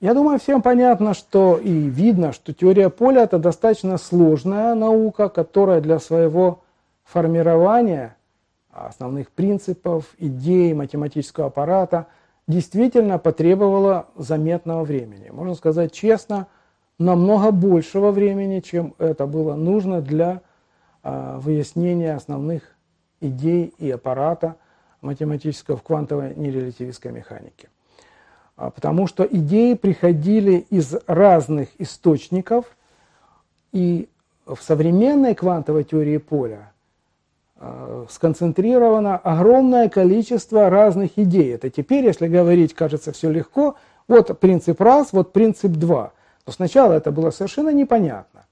Я думаю, всем понятно, что и видно, что теория поля – это достаточно сложная наука, которая для своего формирования основных принципов, идей математического аппарата действительно потребовала заметного времени. Можно сказать честно, намного большего времени, чем это было нужно для а, выяснения основных идей и аппарата математического в квантовой нерелятивистской механике. А, потому что идеи приходили из разных источников, и в современной квантовой теории поля а, сконцентрировано огромное количество разных идей. Это теперь, если говорить, кажется, все легко. Вот принцип раз, вот принцип два. Но сначала это было совершенно непонятно.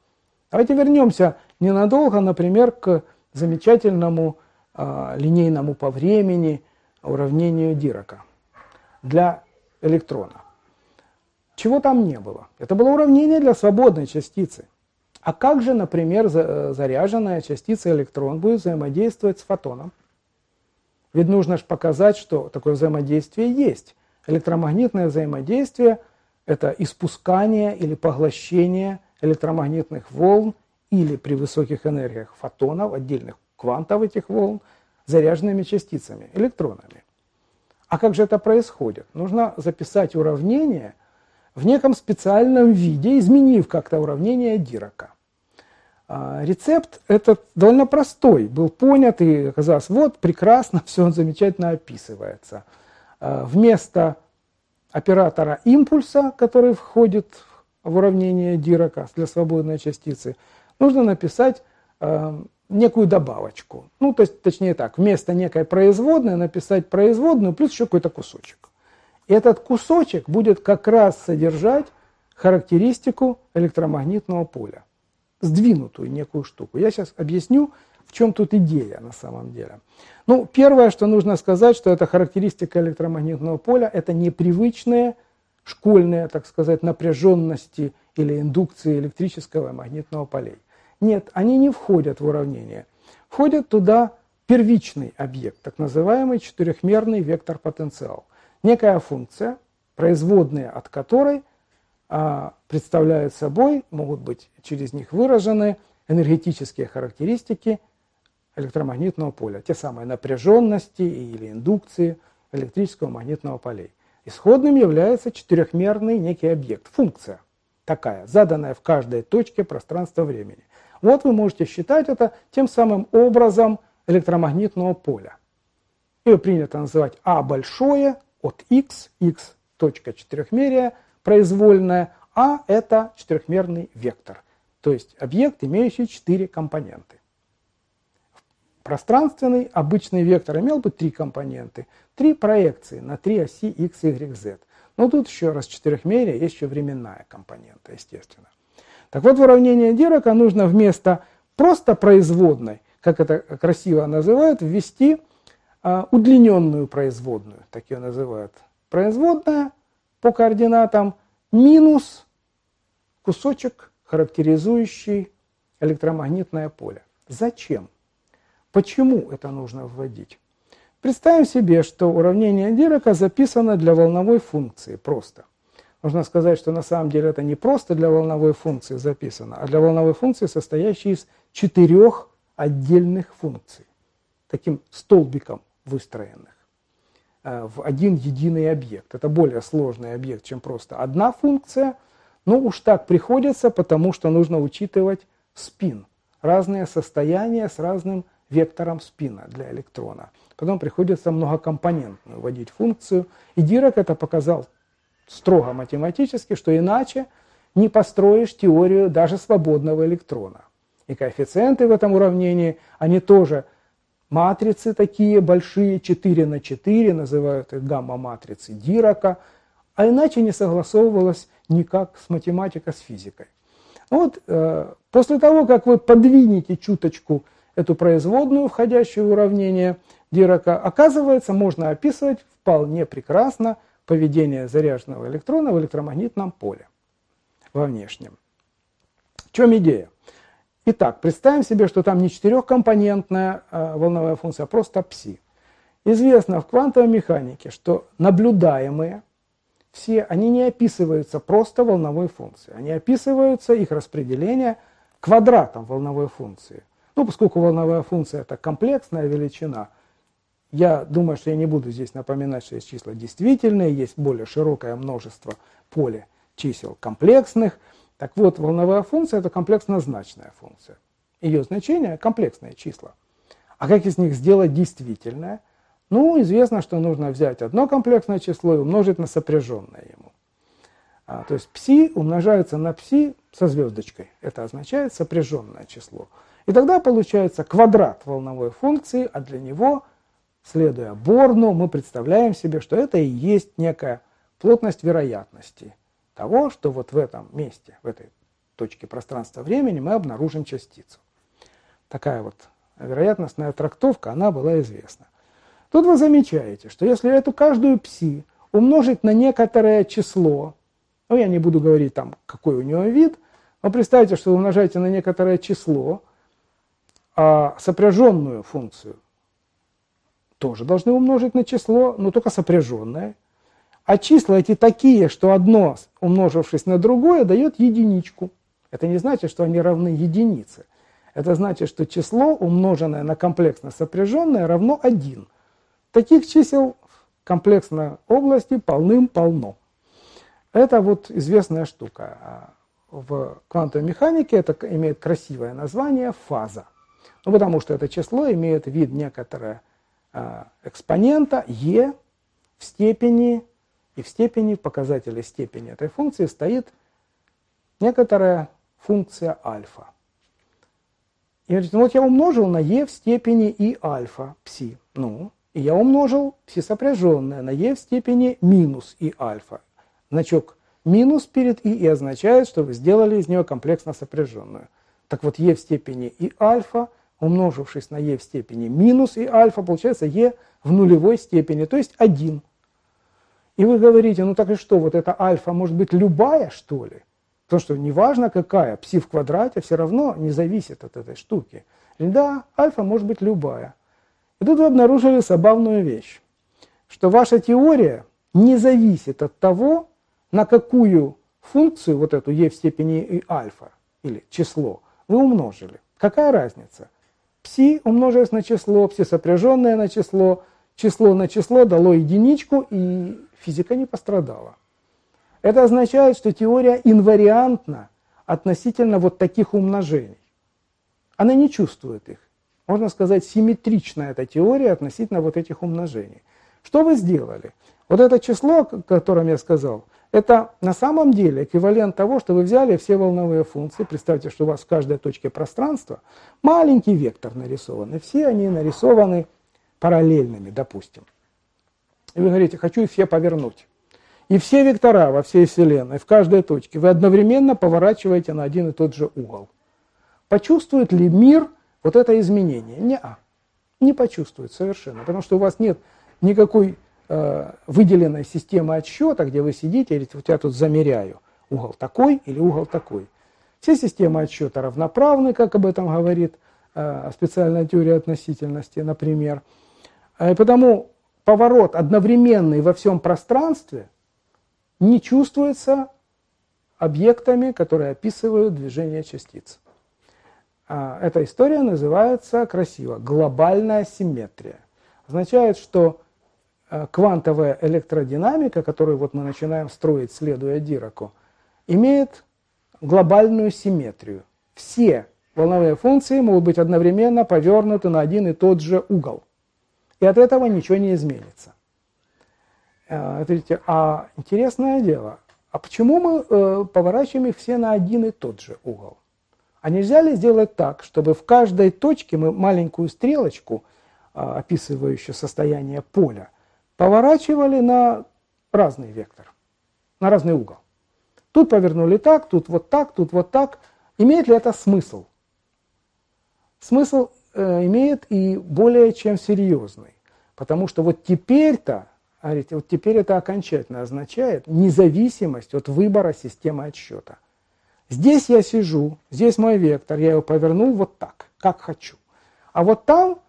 Давайте вернемся ненадолго, например, к замечательному э, линейному по времени уравнению Дирака для электрона. Чего там не было? Это было уравнение для свободной частицы. А как же, например, заряженная частица электрон будет взаимодействовать с фотоном? Ведь нужно же показать, что такое взаимодействие есть. Электромагнитное взаимодействие – это испускание или поглощение электромагнитных волн или при высоких энергиях фотонов, отдельных квантов этих волн, заряженными частицами, электронами. А как же это происходит? Нужно записать уравнение в неком специальном виде, изменив как-то уравнение Дирака. А, рецепт этот довольно простой, был понят и оказалось, вот прекрасно, все замечательно описывается. А, вместо оператора импульса, который входит в уравнение Дирака для свободной частицы, нужно написать а, некую добавочку. Ну, то есть, точнее так, вместо некой производной написать производную плюс еще какой-то кусочек. И этот кусочек будет как раз содержать характеристику электромагнитного поля, сдвинутую некую штуку. Я сейчас объясню, в чем тут идея на самом деле. Ну, первое, что нужно сказать, что эта характеристика электромагнитного поля – это непривычные школьные, так сказать, напряженности или индукции электрического и магнитного полей. Нет, они не входят в уравнение. Входит туда первичный объект, так называемый четырехмерный вектор потенциал. Некая функция, производные от которой а, представляют собой, могут быть через них выражены энергетические характеристики электромагнитного поля, те самые напряженности или индукции электрического магнитного полей. Исходным является четырехмерный некий объект, функция такая, заданная в каждой точке пространства-времени. Вот вы можете считать это тем самым образом электромагнитного поля. Ее принято называть А большое от x, x точка четырехмерия, произвольная, а это четырехмерный вектор, то есть объект, имеющий четыре компоненты. Пространственный обычный вектор имел бы три компоненты, три проекции на три оси x, y, z. Но тут еще раз четырехмерие, есть еще временная компонента, естественно. Так вот, в уравнение Дирака нужно вместо просто производной, как это красиво называют, ввести а, удлиненную производную, так ее называют. Производная по координатам минус кусочек, характеризующий электромагнитное поле. Зачем? Почему это нужно вводить? Представим себе, что уравнение Дирака записано для волновой функции просто – Нужно сказать, что на самом деле это не просто для волновой функции записано, а для волновой функции, состоящей из четырех отдельных функций, таким столбиком выстроенных э, в один единый объект. Это более сложный объект, чем просто одна функция, но уж так приходится, потому что нужно учитывать спин, разные состояния с разным вектором спина для электрона. Потом приходится многокомпонентную вводить функцию. И Дирак это показал строго математически, что иначе не построишь теорию даже свободного электрона. И коэффициенты в этом уравнении, они тоже матрицы такие большие, 4 на 4, называют их гамма-матрицы Дирака, а иначе не согласовывалось никак с математикой, с физикой. Вот э, после того, как вы подвинете чуточку эту производную, входящую в уравнение Дирака, оказывается, можно описывать вполне прекрасно поведение заряженного электрона в электромагнитном поле во внешнем. В чем идея? Итак, представим себе, что там не четырехкомпонентная э, волновая функция, а просто пси. Известно в квантовой механике, что наблюдаемые все, они не описываются просто волновой функцией, они описываются, их распределение квадратом волновой функции. Ну, поскольку волновая функция – это комплексная величина, я думаю, что я не буду здесь напоминать, что есть числа действительные, есть более широкое множество поле чисел комплексных. Так вот, волновая функция – это комплексно-значная функция. Ее значение – комплексные числа. А как из них сделать действительное? Ну, известно, что нужно взять одно комплексное число и умножить на сопряженное ему. А, то есть пси умножается на пси со звездочкой. Это означает сопряженное число. И тогда получается квадрат волновой функции, а для него, следуя Борну, мы представляем себе, что это и есть некая плотность вероятности того, что вот в этом месте, в этой точке пространства-времени мы обнаружим частицу. Такая вот вероятностная трактовка, она была известна. Тут вы замечаете, что если эту каждую пси умножить на некоторое число, ну я не буду говорить там, какой у него вид, но представьте, что вы умножаете на некоторое число, а сопряженную функцию тоже должны умножить на число, но только сопряженное. А числа эти такие, что одно, умножившись на другое, дает единичку. Это не значит, что они равны единице. Это значит, что число, умноженное на комплексно сопряженное, равно 1. Таких чисел в комплексной области полным-полно. Это вот известная штука. В квантовой механике это имеет красивое название фаза. Ну, потому что это число имеет вид некоторого а, экспонента e в степени, и в степени, в показателе степени этой функции стоит некоторая функция альфа. И говорит, ну вот я умножил на e в степени и альфа, пси. Ну, и я умножил пси сопряженное на e в степени минус и альфа. Значок минус перед и, и означает, что вы сделали из нее комплексно сопряженную. Так вот, e в степени и альфа умножившись на e в степени минус и альфа, получается e в нулевой степени, то есть 1. И вы говорите, ну так и что, вот эта альфа может быть любая, что ли? Потому что неважно какая, пси в квадрате все равно не зависит от этой штуки. И да, альфа может быть любая. И тут вы обнаружили забавную вещь, что ваша теория не зависит от того, на какую функцию, вот эту e в степени и альфа, или число, вы умножили. Какая разница? Пси умножилось на число, пси сопряженное на число, число на число дало единичку, и физика не пострадала. Это означает, что теория инвариантна относительно вот таких умножений. Она не чувствует их. Можно сказать, симметрична эта теория относительно вот этих умножений. Что вы сделали? Вот это число, о котором я сказал, это на самом деле эквивалент того, что вы взяли все волновые функции. Представьте, что у вас в каждой точке пространства маленький вектор нарисован, и все они нарисованы параллельными, допустим. И вы говорите, хочу их все повернуть. И все вектора во всей Вселенной, в каждой точке, вы одновременно поворачиваете на один и тот же угол. Почувствует ли мир вот это изменение? Не, не почувствует совершенно, потому что у вас нет никакой выделенной системы отсчета, где вы сидите и говорите, вот я тут замеряю угол такой или угол такой. Все системы отсчета равноправны, как об этом говорит э, специальная теория относительности, например. Э, и потому поворот одновременный во всем пространстве не чувствуется объектами, которые описывают движение частиц. Эта история называется красиво глобальная симметрия. Означает, что Э, квантовая электродинамика, которую вот мы начинаем строить, следуя Дираку, имеет глобальную симметрию. Все волновые функции могут быть одновременно повернуты на один и тот же угол. И от этого ничего не изменится. Э, видите, а интересное дело, а почему мы э, поворачиваем их все на один и тот же угол? А нельзя ли сделать так, чтобы в каждой точке мы маленькую стрелочку, описывающую состояние поля, поворачивали на разный вектор, на разный угол. Тут повернули так, тут вот так, тут вот так. Имеет ли это смысл? Смысл э, имеет и более чем серьезный. Потому что вот теперь-то, говорите, вот теперь это окончательно означает независимость от выбора системы отсчета. Здесь я сижу, здесь мой вектор, я его повернул вот так, как хочу. А вот там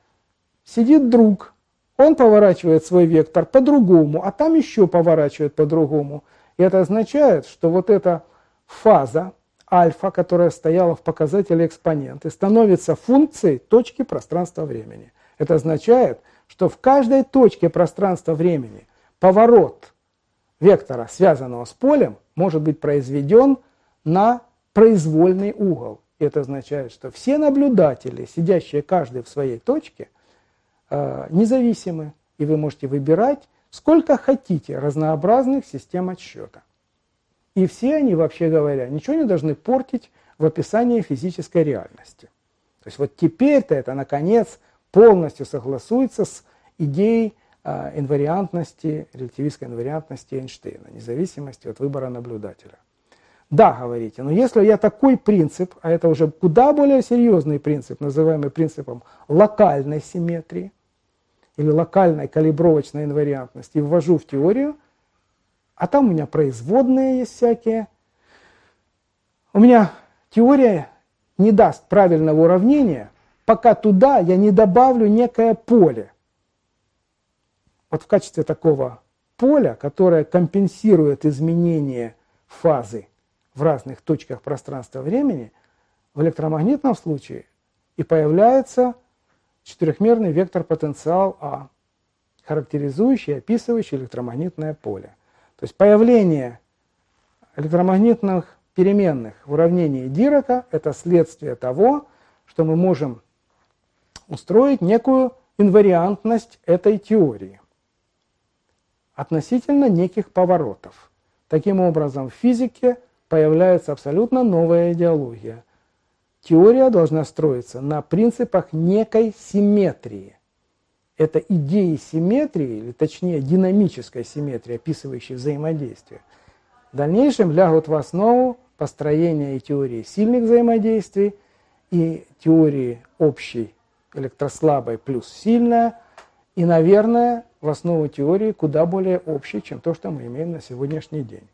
сидит друг, он поворачивает свой вектор по-другому, а там еще поворачивает по-другому. И это означает, что вот эта фаза альфа, которая стояла в показателе экспоненты, становится функцией точки пространства-времени. Это означает, что в каждой точке пространства-времени поворот вектора, связанного с полем, может быть произведен на произвольный угол. И это означает, что все наблюдатели, сидящие каждый в своей точке, независимы, и вы можете выбирать сколько хотите разнообразных систем отсчета. И все они, вообще говоря, ничего не должны портить в описании физической реальности. То есть вот теперь-то это, наконец, полностью согласуется с идеей э, инвариантности, релятивистской инвариантности Эйнштейна, независимости от выбора наблюдателя. Да, говорите, но если я такой принцип, а это уже куда более серьезный принцип, называемый принципом локальной симметрии или локальной калибровочной инвариантности, ввожу в теорию, а там у меня производные есть всякие, у меня теория не даст правильного уравнения, пока туда я не добавлю некое поле. Вот в качестве такого поля, которое компенсирует изменение фазы в разных точках пространства-времени, в электромагнитном случае и появляется четырехмерный вектор потенциал А, характеризующий, описывающий электромагнитное поле. То есть появление электромагнитных переменных в уравнении Дирака – это следствие того, что мы можем устроить некую инвариантность этой теории относительно неких поворотов. Таким образом, в физике появляется абсолютно новая идеология. Теория должна строиться на принципах некой симметрии. Это идеи симметрии, или точнее динамической симметрии, описывающей взаимодействие, в дальнейшем лягут в основу построения и теории сильных взаимодействий, и теории общей электрослабой плюс сильная, и, наверное, в основу теории куда более общей, чем то, что мы имеем на сегодняшний день.